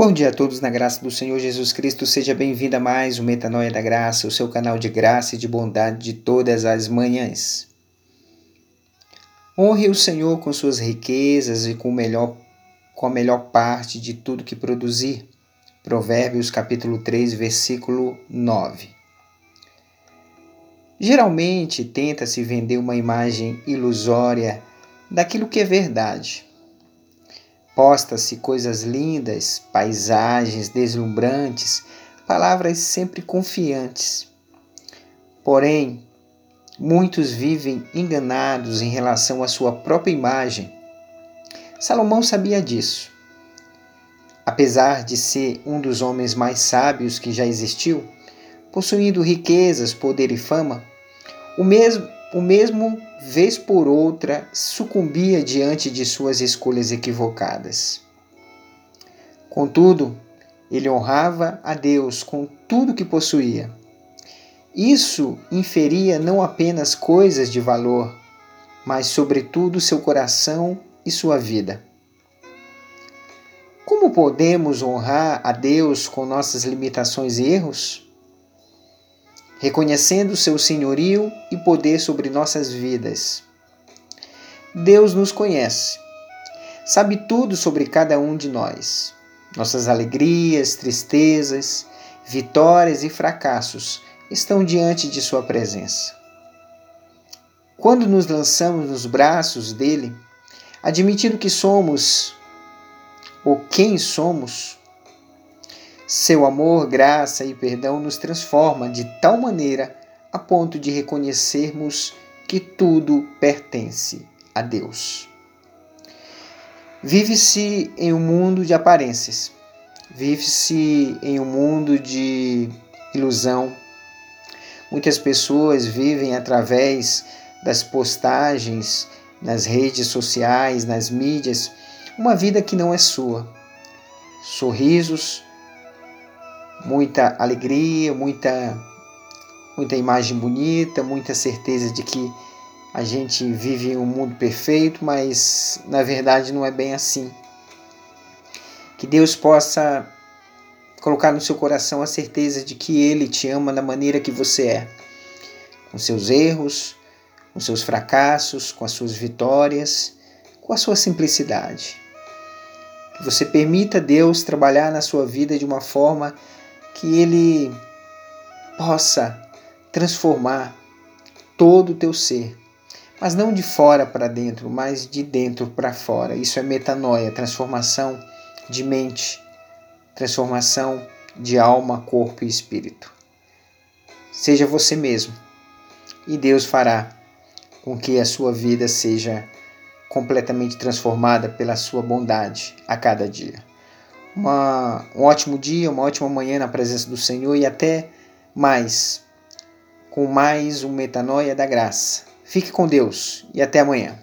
Bom dia a todos na graça do Senhor Jesus Cristo. Seja bem-vindo a mais um Metanoia da Graça, o seu canal de graça e de bondade de todas as manhãs. Honre o Senhor com suas riquezas e com, melhor, com a melhor parte de tudo que produzir. Provérbios capítulo 3, versículo 9. Geralmente tenta-se vender uma imagem ilusória daquilo que é verdade Posta-se coisas lindas, paisagens deslumbrantes, palavras sempre confiantes. Porém, muitos vivem enganados em relação à sua própria imagem. Salomão sabia disso. Apesar de ser um dos homens mais sábios que já existiu, possuindo riquezas, poder e fama, o mesmo o mesmo, vez por outra, sucumbia diante de suas escolhas equivocadas. Contudo, ele honrava a Deus com tudo que possuía. Isso inferia não apenas coisas de valor, mas, sobretudo, seu coração e sua vida. Como podemos honrar a Deus com nossas limitações e erros? Reconhecendo seu senhorio e poder sobre nossas vidas. Deus nos conhece, sabe tudo sobre cada um de nós, nossas alegrias, tristezas, vitórias e fracassos estão diante de Sua presença. Quando nos lançamos nos braços dele, admitindo que somos ou quem somos, seu amor, graça e perdão nos transforma de tal maneira a ponto de reconhecermos que tudo pertence a Deus. Vive-se em um mundo de aparências, vive-se em um mundo de ilusão. Muitas pessoas vivem através das postagens nas redes sociais, nas mídias, uma vida que não é sua. Sorrisos, muita alegria, muita, muita imagem bonita, muita certeza de que a gente vive em um mundo perfeito, mas na verdade não é bem assim. Que Deus possa colocar no seu coração a certeza de que Ele te ama da maneira que você é, com seus erros, com seus fracassos, com as suas vitórias, com a sua simplicidade. Que você permita Deus trabalhar na sua vida de uma forma que Ele possa transformar todo o teu ser, mas não de fora para dentro, mas de dentro para fora. Isso é metanoia, transformação de mente, transformação de alma, corpo e espírito. Seja você mesmo e Deus fará com que a sua vida seja completamente transformada pela sua bondade a cada dia uma, um ótimo dia, uma ótima manhã na presença do Senhor e até mais com mais um Metanoia da Graça. Fique com Deus e até amanhã.